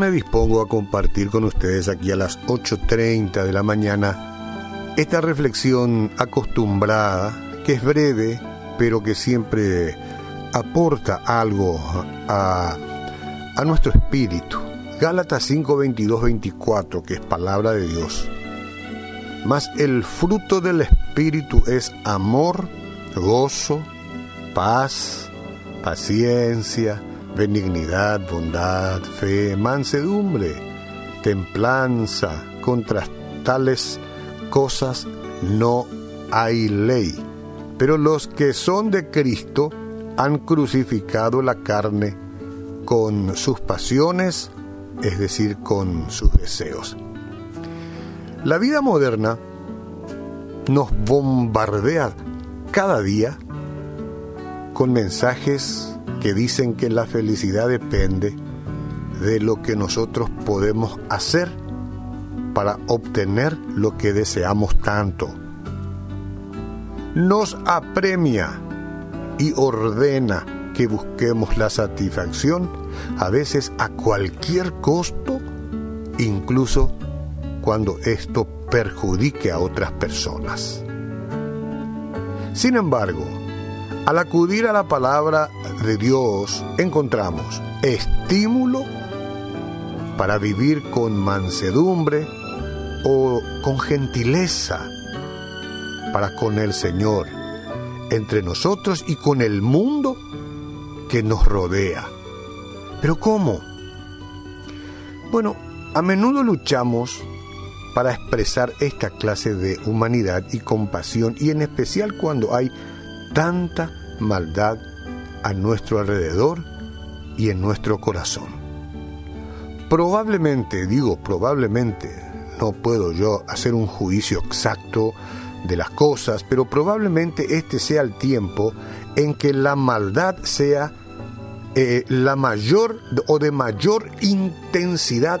me dispongo a compartir con ustedes aquí a las 8.30 de la mañana esta reflexión acostumbrada, que es breve, pero que siempre aporta algo a, a nuestro espíritu. Gálatas 5, 22, 24, que es palabra de Dios. Mas el fruto del espíritu es amor, gozo, paz, paciencia, benignidad, bondad, fe, mansedumbre, templanza, contra tales cosas no hay ley. Pero los que son de Cristo han crucificado la carne con sus pasiones, es decir, con sus deseos. La vida moderna nos bombardea cada día con mensajes que dicen que la felicidad depende de lo que nosotros podemos hacer para obtener lo que deseamos tanto. Nos apremia y ordena que busquemos la satisfacción, a veces a cualquier costo, incluso cuando esto perjudique a otras personas. Sin embargo, al acudir a la palabra de Dios encontramos estímulo para vivir con mansedumbre o con gentileza para con el Señor, entre nosotros y con el mundo que nos rodea. Pero ¿cómo? Bueno, a menudo luchamos para expresar esta clase de humanidad y compasión y en especial cuando hay tanta maldad a nuestro alrededor y en nuestro corazón. Probablemente, digo probablemente, no puedo yo hacer un juicio exacto de las cosas, pero probablemente este sea el tiempo en que la maldad sea eh, la mayor o de mayor intensidad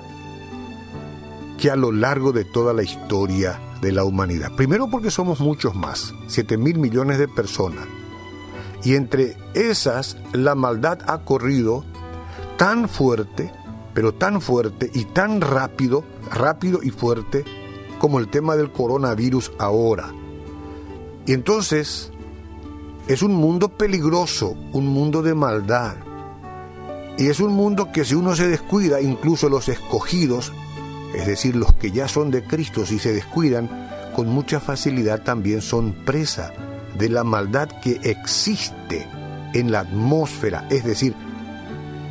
que a lo largo de toda la historia de la humanidad. Primero porque somos muchos más, 7 mil millones de personas. Y entre esas la maldad ha corrido tan fuerte, pero tan fuerte y tan rápido, rápido y fuerte, como el tema del coronavirus ahora. Y entonces es un mundo peligroso, un mundo de maldad. Y es un mundo que si uno se descuida, incluso los escogidos, es decir, los que ya son de Cristo, si se descuidan, con mucha facilidad también son presa de la maldad que existe en la atmósfera, es decir,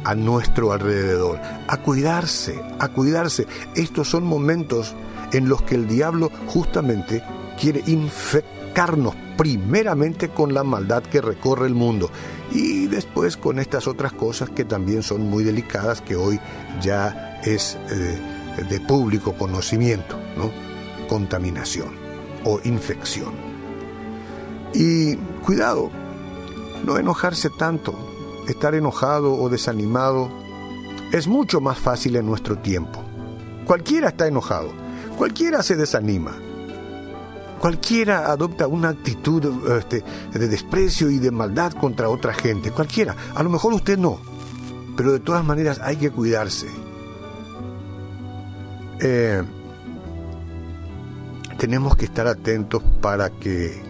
a nuestro alrededor. A cuidarse, a cuidarse. Estos son momentos en los que el diablo justamente quiere infectarnos primeramente con la maldad que recorre el mundo y después con estas otras cosas que también son muy delicadas que hoy ya es... Eh, de público conocimiento, ¿no? contaminación o infección. Y cuidado, no enojarse tanto, estar enojado o desanimado es mucho más fácil en nuestro tiempo. Cualquiera está enojado, cualquiera se desanima, cualquiera adopta una actitud este, de desprecio y de maldad contra otra gente, cualquiera. A lo mejor usted no, pero de todas maneras hay que cuidarse eh, tenemos que estar atentos para que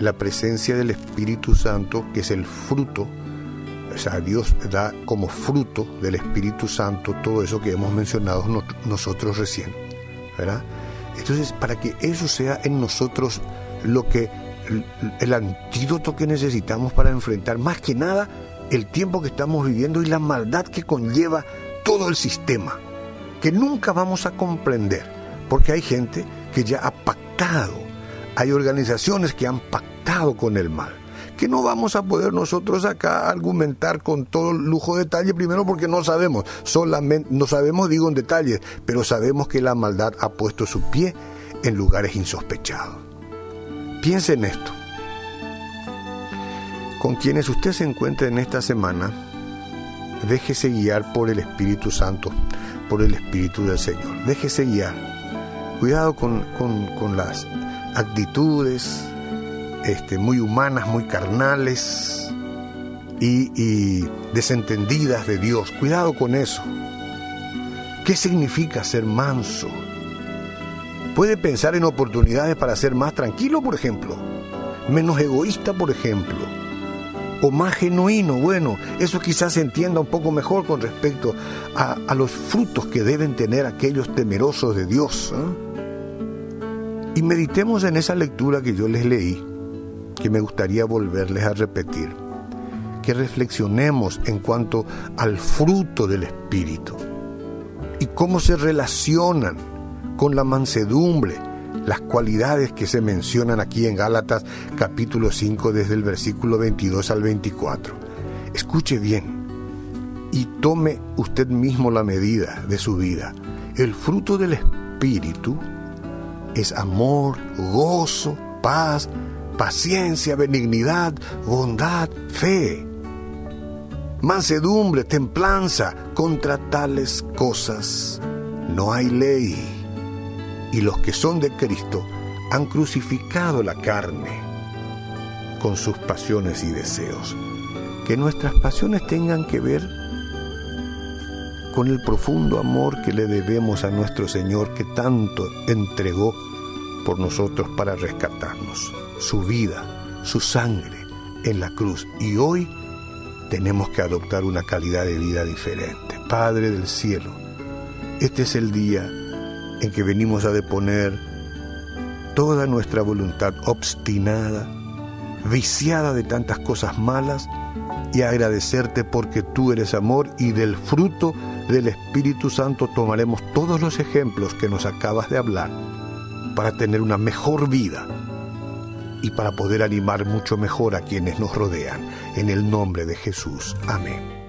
la presencia del Espíritu Santo, que es el fruto, o sea, Dios da como fruto del Espíritu Santo todo eso que hemos mencionado nosotros recién, ¿verdad? Entonces, para que eso sea en nosotros lo que el antídoto que necesitamos para enfrentar más que nada el tiempo que estamos viviendo y la maldad que conlleva todo el sistema que nunca vamos a comprender, porque hay gente que ya ha pactado, hay organizaciones que han pactado con el mal, que no vamos a poder nosotros acá argumentar con todo lujo de detalle, primero porque no sabemos, solamente no sabemos digo en detalles, pero sabemos que la maldad ha puesto su pie en lugares insospechados. Piense en esto. Con quienes usted se encuentre en esta semana, déjese guiar por el Espíritu Santo por el Espíritu del Señor. Déjese guiar. Cuidado con, las actitudes este, muy humanas, muy carnales y, desentendidas de Dios. Cuidado con eso. ¿Qué significa ser manso? Puede pensar en oportunidades para ser más tranquilo, por ejemplo, menos egoísta, por ejemplo, o más genuino. Bueno, eso quizás se entienda un poco mejor con respecto a, los frutos que deben tener aquellos temerosos de Dios. ¿eh? Y meditemos en esa lectura que yo les leí, que me gustaría volverles a repetir. Que reflexionemos en cuanto al fruto del Espíritu y cómo se relacionan con la mansedumbre, las cualidades que se mencionan aquí en Gálatas capítulo 5 desde el versículo 22 al 24. Escuche bien y tome usted mismo la medida de su vida. El fruto del Espíritu es amor, gozo, paz, paciencia, benignidad, bondad, fe mansedumbre, templanza. Contra tales cosas no hay ley. Y los que son de Cristo han crucificado la carne con sus pasiones y deseos. Que nuestras pasiones tengan que ver con el profundo amor que le debemos a nuestro Señor que tanto entregó por nosotros para rescatarnos, su vida, su sangre en la cruz. Y hoy tenemos que adoptar una calidad de vida diferente. Padre del cielo, este es el día en que venimos a deponer toda nuestra voluntad obstinada, viciada de tantas cosas malas, y agradecerte porque tú eres amor y del fruto del Espíritu Santo tomaremos todos los ejemplos que nos acabas de hablar para tener una mejor vida y para poder animar mucho mejor a quienes nos rodean. En el nombre de Jesús. Amén.